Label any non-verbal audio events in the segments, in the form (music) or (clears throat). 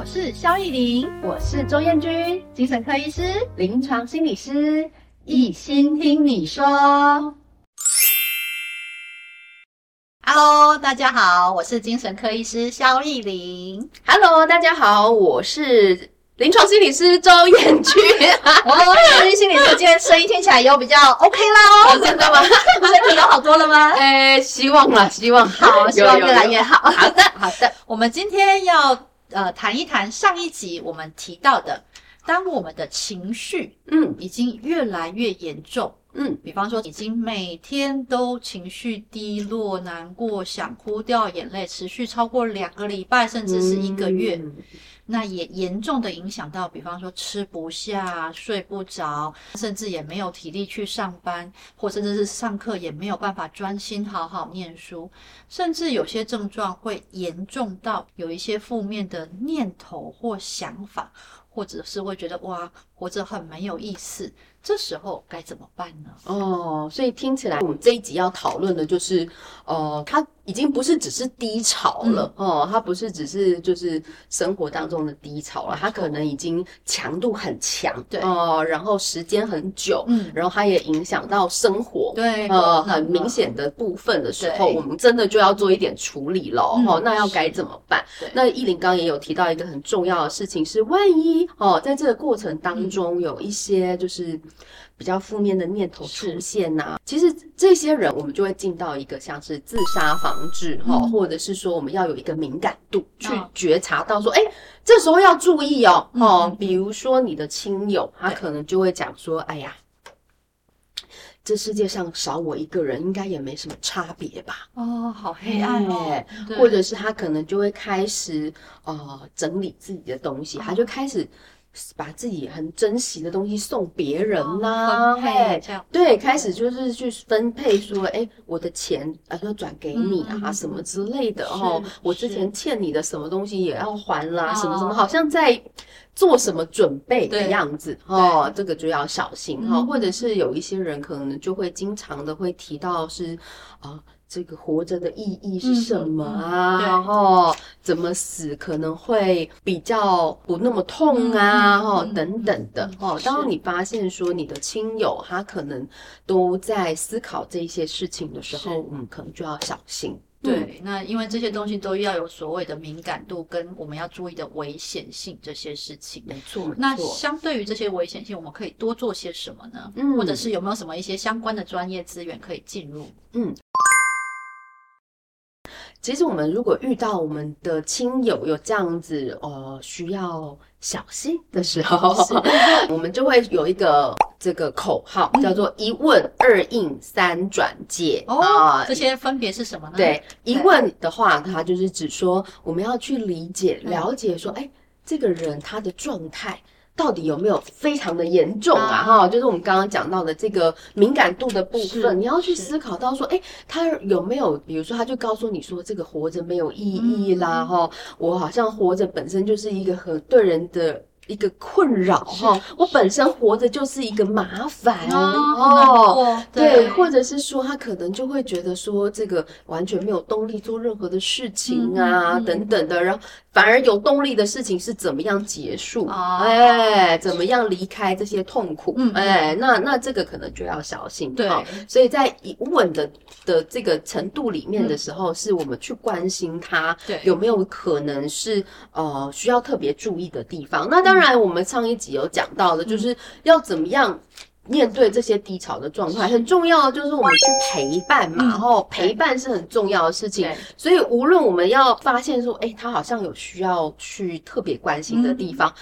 我是萧亦伶，我是周艳君，精神科医师、临床心理师，一心听你说。Hello，大家好，我是精神科医师萧亦伶。Hello，大家好，我是临床心理师周彦君。(laughs) 哦，临床心理师今天声音听起来有比较 OK 啦哦，真的吗？身体有好多了吗？(laughs) 哎，希望啦，希望好，(laughs) 希望越来越好。好的，好的，我们今天要。呃，谈一谈上一集我们提到的，当我们的情绪，嗯，已经越来越严重，嗯，比方说已经每天都情绪低落、难过、想哭、掉眼泪，持续超过两个礼拜，甚至是一个月。嗯那也严重的影响到，比方说吃不下、睡不着，甚至也没有体力去上班，或甚至是上课也没有办法专心好好念书，甚至有些症状会严重到有一些负面的念头或想法，或者是会觉得哇，活着很没有意思。这时候该怎么办呢？哦，所以听起来我们这一集要讨论的就是，呃，他已经不是只是低潮了，嗯、哦，他不是只是就是生活当中的低潮了，他可能已经强度很强，对，哦，然后时间很久，嗯，然后它也影响到生活，对，呃，很明显的部分的时候，我们真的就要做一点处理了，嗯、哦，那要该怎么办？那依林刚刚也有提到一个很重要的事情是，万一哦，在这个过程当中有一些就是。比较负面的念头出现呐、啊，其实这些人我们就会进到一个像是自杀防治哈，嗯、或者是说我们要有一个敏感度去觉察到说，哎、哦，这时候要注意哦，哦、嗯，比如说你的亲友，他可能就会讲说，哎呀，这世界上少我一个人应该也没什么差别吧？哦，好黑暗哦，或者是他可能就会开始呃整理自己的东西，哦、他就开始。把自己很珍惜的东西送别人呐、啊，哦、对，开始就是去分配说，哎，我的钱啊要转给你啊，嗯、什么之类的哦，我之前欠你的什么东西也要还啦，什么什么，好像在做什么准备的样子哦，这个就要小心哈、哦，或者是有一些人可能就会经常的会提到是啊。这个活着的意义是什么啊？嗯、然后怎么死可能会比较不那么痛啊？哈、嗯，等等的。哦、嗯，当你发现说你的亲友他可能都在思考这些事情的时候，是嗯，可能就要小心。对，嗯、那因为这些东西都要有所谓的敏感度跟我们要注意的危险性这些事情。没错，那相对于这些危险性，我们可以多做些什么呢？嗯，或者是有没有什么一些相关的专业资源可以进入？嗯。其实我们如果遇到我们的亲友有这样子呃需要小心的时候，(laughs) 我们就会有一个这个口号，叫做一问二应三转介。哦，呃、这些分别是什么呢？对，一问的话，它就是指说我们要去理解、了解说，哎，这个人他的状态。到底有没有非常的严重啊？哈、啊，就是我们刚刚讲到的这个敏感度的部分，你要去思考到说，诶，他有没有，比如说，他就告诉你说，这个活着没有意义啦，哈、嗯，我好像活着本身就是一个很对人的。一个困扰哈，我本身活着就是一个麻烦哦，对，或者是说他可能就会觉得说这个完全没有动力做任何的事情啊，等等的，然后反而有动力的事情是怎么样结束，哎，怎么样离开这些痛苦，哎，那那这个可能就要小心，对，所以在一问的的这个程度里面的时候，是我们去关心他有没有可能是呃需要特别注意的地方，那。当然，我们上一集有讲到的，就是要怎么样面对这些低潮的状态，很重要的就是我们去陪伴嘛，然后陪伴是很重要的事情。所以，无论我们要发现说，哎，他好像有需要去特别关心的地方，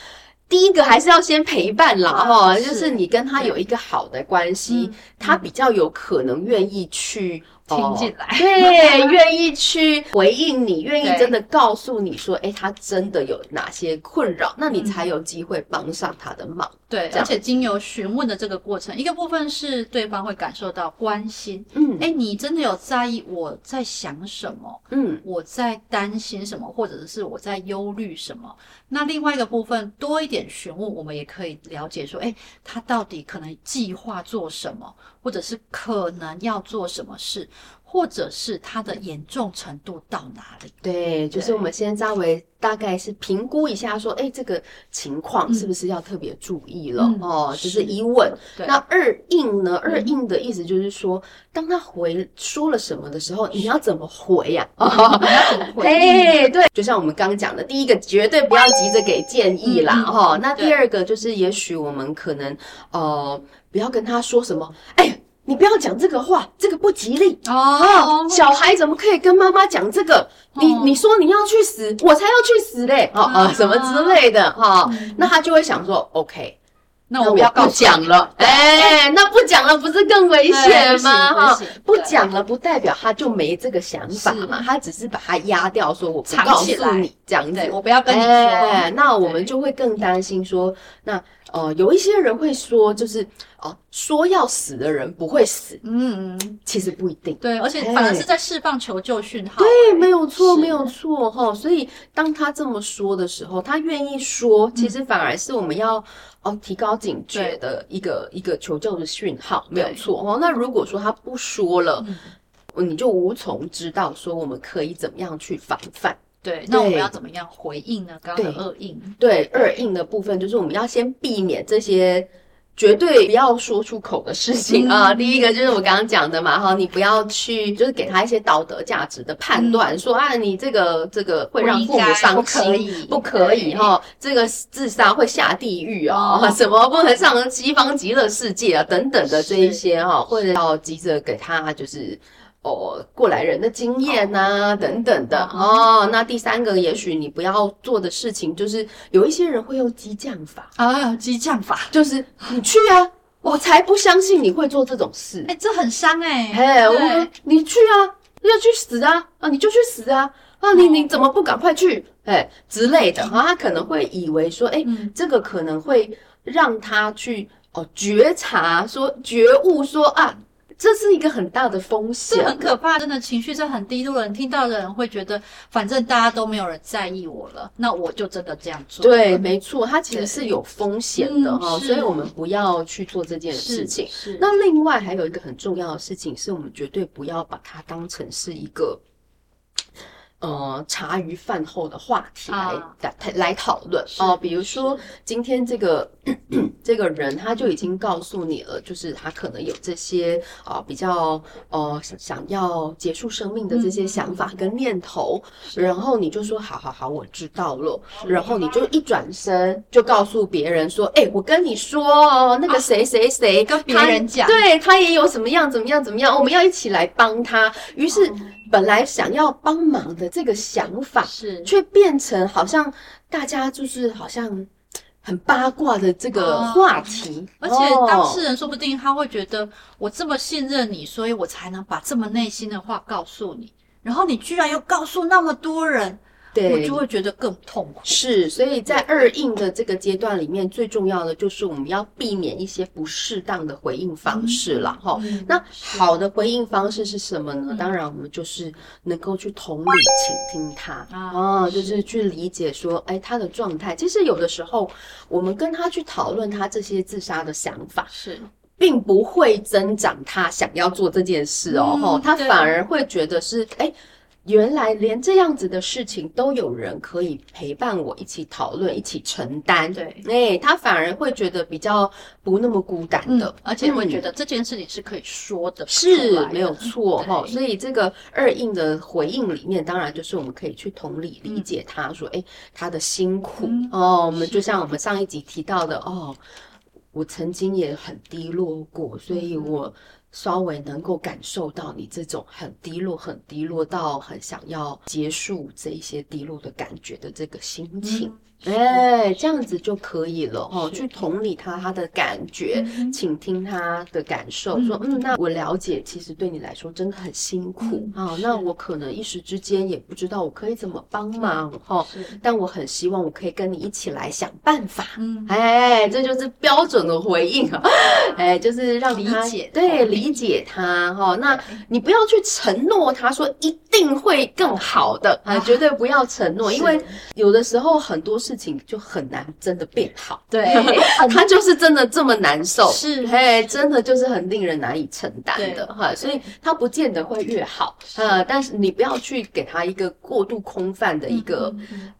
第一个还是要先陪伴啦，哈，就是你跟他有一个好的关系，他比较有可能愿意去。听进来，对，(laughs) 愿意去回应你，愿意真的告诉你说，哎，他真的有哪些困扰，那你才有机会帮上他的忙。对，而且经由询问的这个过程，一个部分是对方会感受到关心，嗯，哎，你真的有在意我在想什么，嗯，我在担心什么，或者是我在忧虑什么。那另外一个部分多一点询问，我们也可以了解说，哎，他到底可能计划做什么，或者是可能要做什么事。或者是它的严重程度到哪里？对，就是我们先稍微大概是评估一下，说，哎，这个情况是不是要特别注意了？嗯、哦，就是一问。那二应呢？二应的意思就是说，当他回说了什么的时候，你要怎么回呀？哦，你要怎么回？(laughs) 哎，对，就像我们刚刚讲的，第一个绝对不要急着给建议啦，哈、嗯。那第二个就是，也许我们可能呃，不要跟他说什么，哎。你不要讲这个话，这个不吉利哦。小孩怎么可以跟妈妈讲这个？哦、你你说你要去死，我才要去死嘞！哦哦，什么之类的哈、哦嗯。那他就会想说，OK，那我不要讲了。哎，那不讲了不是更危险吗？哈，不讲了不代表他就没这个想法嘛，他只是把它压掉，说我不告诉你这样子，我不要跟你说。哎、那我们就会更担心说，那。呃，有一些人会说，就是哦、呃，说要死的人不会死，嗯，其实不一定，对，而且反而是在释放求救讯号，对，没有错，没有错哈。所以当他这么说的时候，他愿意说，其实反而是我们要提高警觉的一个一个求救的讯号，没有错哦。那如果说他不说了，你就无从知道说我们可以怎么样去防范。对，那我们要怎么样回应呢？刚刚的二应，对，对二应的部分就是我们要先避免这些绝对不要说出口的事情啊。第一个就是我刚刚讲的嘛，哈，你不要去就是给他一些道德价值的判断，嗯、说啊，你这个这个会让父母伤心，不可以哈，这个自杀会下地狱啊、哦，什么不能上西方极乐世界啊，等等的这一些哈，或者要急着给他就是。哦，过来人的经验呐、啊，等等的哦。那第三个，也许你不要做的事情，就是有一些人会用激将法啊，激将法就是你去啊，我才不相信你会做这种事。哎、欸，这很伤哎、欸。哎，我说你去啊，要去死啊啊，你就去死啊啊，你你怎么不赶快去？哎之类的啊，他可能会以为说，哎、欸，这个可能会让他去哦觉察说觉悟说啊。这是一个很大的风险，这很可怕，真的情绪是很低落的人，听到的人会觉得，反正大家都没有人在意我了，那我就真的这样做。对，没错，它其实是有风险的哈、嗯，所以我们不要去做这件事情。是，是。那另外还有一个很重要的事情，是我们绝对不要把它当成是一个。呃，茶余饭后的话题来、啊、来来讨论。哦、呃，比如说今天这个 (clears throat) 这个人他就已经告诉你了，就是他可能有这些啊、呃、比较呃想要结束生命的这些想法跟念头，嗯、然后你就说好好好，我知道了，然后你就一转身就告诉别人说，哎、欸，我跟你说哦，那个谁谁谁跟别人讲，对他也有什么样怎么样怎么样，我们要一起来帮他，于是。本来想要帮忙的这个想法，是。却变成好像大家就是好像很八卦的这个话题，而且当事人说不定他会觉得我这么信任你，所以我才能把这么内心的话告诉你，然后你居然又告诉那么多人。对，我就会觉得更痛苦。是，所以在二应的这个阶段里面，最重要的就是我们要避免一些不适当的回应方式了哈、嗯。那好的回应方式是什么呢？当然，我们就是能够去同理、倾听他啊，就是去理解说，哎，他的状态。其实有的时候，我们跟他去讨论他这些自杀的想法，是并不会增长他想要做这件事哦。嗯、他反而会觉得是哎。原来连这样子的事情都有人可以陪伴我一起讨论、一起承担。对，哎、欸，他反而会觉得比较不那么孤单的，嗯、而且会觉得这件事情是可以说的，是没有错哈。所以这个二印的回应里面，当然就是我们可以去同理理解他说，哎、嗯欸，他的辛苦、嗯、哦。我们就像我们上一集提到的哦，我曾经也很低落过，所以我。稍微能够感受到你这种很低落、很低落到很想要结束这一些低落的感觉的这个心情。哎，这样子就可以了哦。去同理他他的感觉，倾、嗯、听他的感受，嗯、说嗯，那我了解，其实对你来说真的很辛苦啊、嗯哦。那我可能一时之间也不知道我可以怎么帮忙哈、哦。但我很希望我可以跟你一起来想办法。嗯，哎，这就是标准的回应啊。(laughs) 哎，就是让理解，对，理解他哈、哦。那你不要去承诺他说一定。会更好的啊，绝对不要承诺，因为有的时候很多事情就很难真的变好。对，(laughs) 他就是真的这么难受，是，嘿，真的就是很令人难以承担的哈，所以他不见得会越好，呃，但是你不要去给他一个过度空泛的一个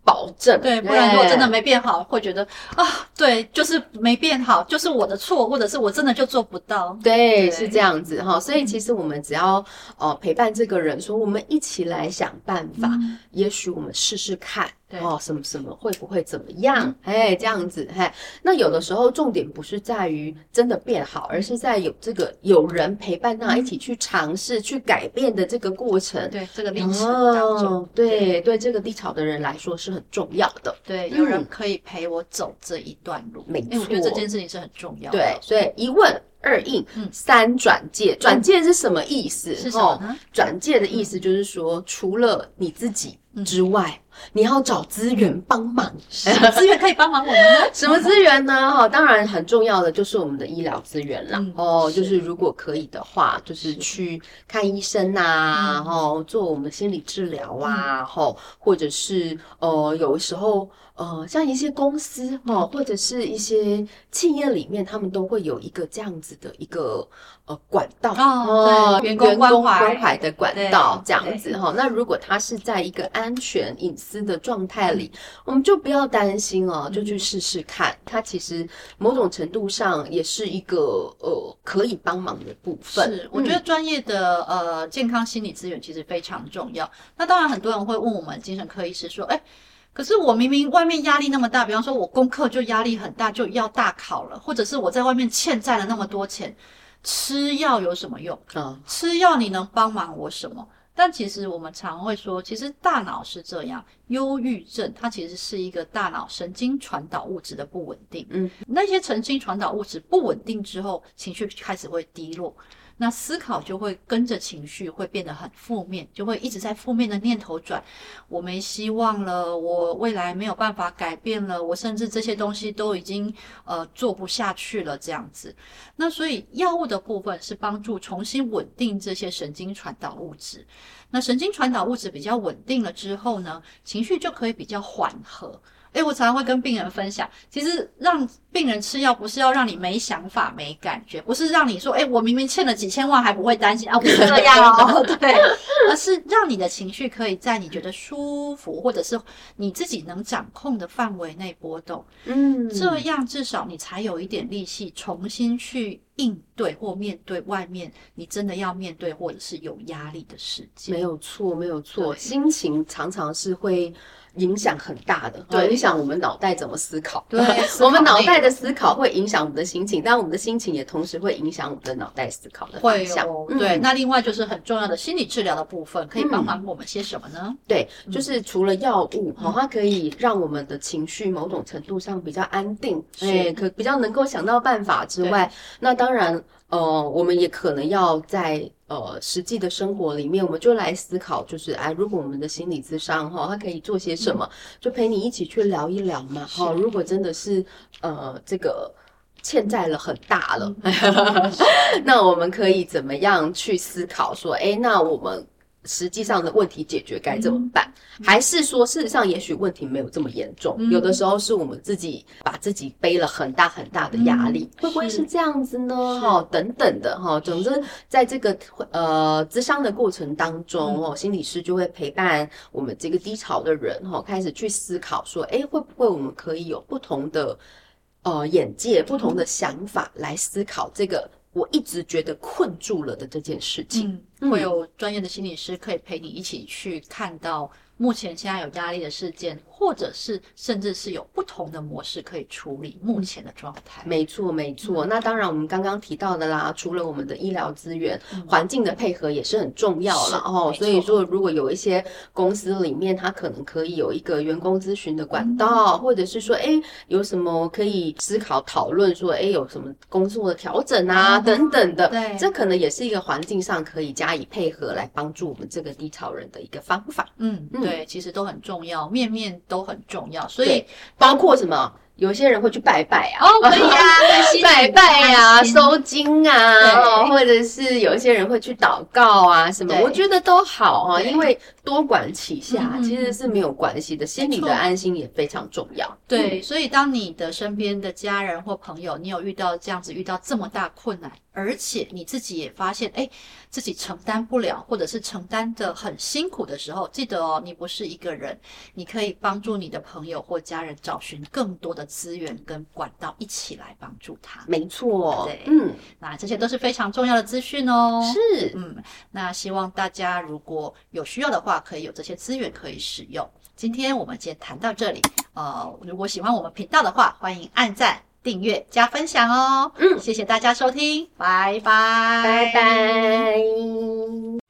保证，对，不然如果真的没变好，会觉得啊，对，就是没变好，就是我的错，或者是我真的就做不到，对，是这样子哈，所以其实我们只要呃陪伴这个人，说我们一起来想办法，也许我们试试看。对哦，什么什么会不会怎么样？哎、嗯，这样子，嘿，那有的时候重点不是在于真的变好，而是在有这个有人陪伴他一起去尝试、嗯、去改变的这个过程。对，这个历程当中，哦、对对，对这个低潮的人来说是很重要的。对，有人可以陪我走这一段路，没错、嗯，我觉得这件事情是很重要的。对，所以一问二印、嗯、三转介，转介是什么意思？是什么呢？转介的意思就是说，除了你自己之外。你要找资源帮忙，(laughs) 什么资源可以帮忙我们呢？(laughs) 什么资源呢？哈，当然很重要的就是我们的医疗资源啦。嗯、哦，就是如果可以的话，就是去看医生呐、啊，然后、嗯、做我们心理治疗啊，哈、嗯，或者是呃，有时候呃，像一些公司哈，或者是一些企业里面，他们都会有一个这样子的一个呃管道哦，员工关怀的管道这样子哈。那如果他是在一个安全隐私的状态里，我们就不要担心哦，就去试试看。它其实某种程度上也是一个呃可以帮忙的部分。是，我觉得专业的呃健康心理资源其实非常重要。那当然，很多人会问我们精神科医师说：“哎，可是我明明外面压力那么大，比方说我功课就压力很大，就要大考了，或者是我在外面欠债了那么多钱，吃药有什么用？啊，吃药你能帮忙我什么？”但其实我们常会说，其实大脑是这样，忧郁症它其实是一个大脑神经传导物质的不稳定。嗯，那些神经传导物质不稳定之后，情绪开始会低落。那思考就会跟着情绪会变得很负面，就会一直在负面的念头转。我没希望了，我未来没有办法改变了，我甚至这些东西都已经呃做不下去了这样子。那所以药物的部分是帮助重新稳定这些神经传导物质。那神经传导物质比较稳定了之后呢，情绪就可以比较缓和。诶，我常常会跟病人分享，其实让病人吃药不是要让你没想法、没感觉，不是让你说，诶，我明明欠了几千万还不会担心啊，不是这样哦，(laughs) 对，而是让你的情绪可以在你觉得舒服或者是你自己能掌控的范围内波动，嗯，这样至少你才有一点力气重新去应对或面对外面你真的要面对或者是有压力的世界。没有错，没有错，心情常常是会。影响很大的，对，影响我们脑袋怎么思考。对，(laughs) 我们脑袋的思考会影响我们的心情，但我们的心情也同时会影响我们的脑袋思考的方向。对，那另外就是很重要的心理治疗的部分，可以帮忙我们些什么呢？对，就是除了药物，哈，它可以让我们的情绪某种程度上比较安定，哎，可比较能够想到办法之外，那当然。呃，我们也可能要在呃实际的生活里面，我们就来思考，就是哎，如果我们的心理咨商哈，他可以做些什么，就陪你一起去聊一聊嘛。哈，如果真的是呃这个欠债了很大了，(laughs) 那我们可以怎么样去思考说，哎，那我们。实际上的问题解决该怎么办？嗯、还是说，事实上也许问题没有这么严重？嗯、有的时候是我们自己把自己背了很大很大的压力，嗯、会不会是这样子呢？哈，等等的哈。总之，在这个呃咨商的过程当中，哦、嗯，心理师就会陪伴我们这个低潮的人，哈，开始去思考说，哎，会不会我们可以有不同的呃眼界、不同的想法来思考这个。我一直觉得困住了的这件事情，嗯，会有专业的心理师可以陪你一起去看到。目前现在有压力的事件，或者是甚至是有不同的模式可以处理目前的状态。没错，没错。那当然，我们刚刚提到的啦，除了我们的医疗资源，环境的配合也是很重要了哦。所以说，如果有一些公司里面，它可能可以有一个员工咨询的管道，或者是说，哎，有什么可以思考讨论，说，哎，有什么工作的调整啊，等等的。对，这可能也是一个环境上可以加以配合来帮助我们这个低潮人的一个方法。嗯嗯。对，其实都很重要，面面都很重要，所以包括什么有些人会去拜拜啊，哦，可以啊，(laughs) 拜拜呀，收金啊，或者是有一些人会去祷告啊，什么，我觉得都好啊，因为多管齐下其实是没有关系的，心里的安心也非常重要。对，所以当你的身边的家人或朋友，你有遇到这样子，遇到这么大困难，而且你自己也发现，哎，自己承担不了，或者是承担的很辛苦的时候，记得哦，你不是一个人，你可以帮助你的朋友或家人找寻更多的资源跟管道一起来帮助他，没错，对，嗯，那这些都是非常重要的资讯哦。是，嗯，那希望大家如果有需要的话，可以有这些资源可以使用。今天我们先谈到这里，呃，如果喜欢我们频道的话，欢迎按赞、订阅、加分享哦。嗯，谢谢大家收听，拜拜，拜拜。